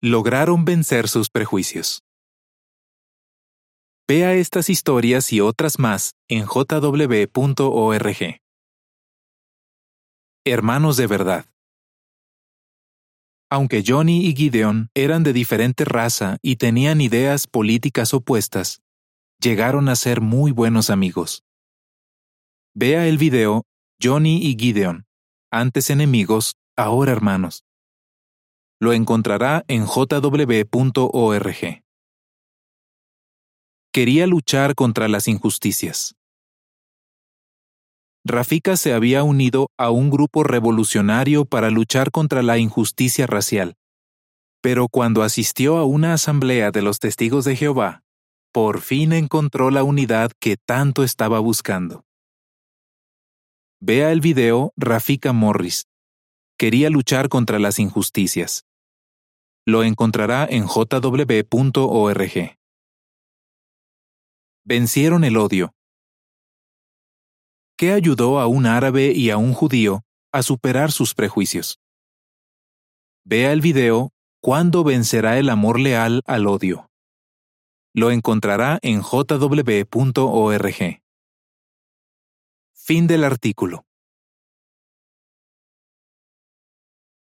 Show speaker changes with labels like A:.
A: lograron vencer sus prejuicios. Vea estas historias y otras más en jw.org. Hermanos de verdad. Aunque Johnny y Gideon eran de diferente raza y tenían ideas políticas opuestas, llegaron a ser muy buenos amigos. Vea el video Johnny y Gideon, antes enemigos, ahora hermanos. Lo encontrará en jw.org. Quería luchar contra las injusticias. Rafika se había unido a un grupo revolucionario para luchar contra la injusticia racial. Pero cuando asistió a una asamblea de los testigos de Jehová, por fin encontró la unidad que tanto estaba buscando. Vea el video Rafika Morris. Quería luchar contra las injusticias. Lo encontrará en jw.org. Vencieron el odio. ¿Qué ayudó a un árabe y a un judío a superar sus prejuicios? Vea el video ¿Cuándo vencerá el amor leal al odio? Lo encontrará en jw.org. Fin del artículo.